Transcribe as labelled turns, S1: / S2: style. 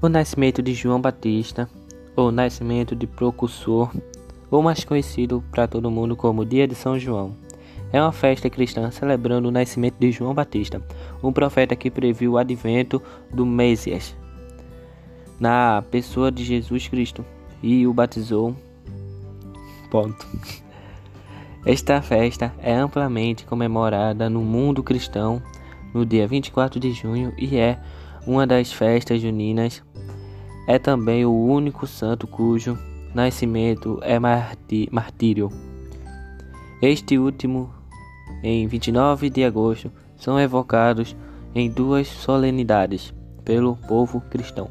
S1: O nascimento de João Batista, ou nascimento de Procursor, ou mais conhecido para todo mundo como Dia de São João, é uma festa cristã celebrando o nascimento de João Batista, um profeta que previu o advento do Messias na pessoa de Jesus Cristo e o batizou. Ponto. Esta festa é amplamente comemorada no mundo cristão no dia 24 de junho e é uma das festas juninas, é também o único santo cujo nascimento é martírio. Este último, em 29 de agosto, são evocados em duas solenidades pelo povo cristão.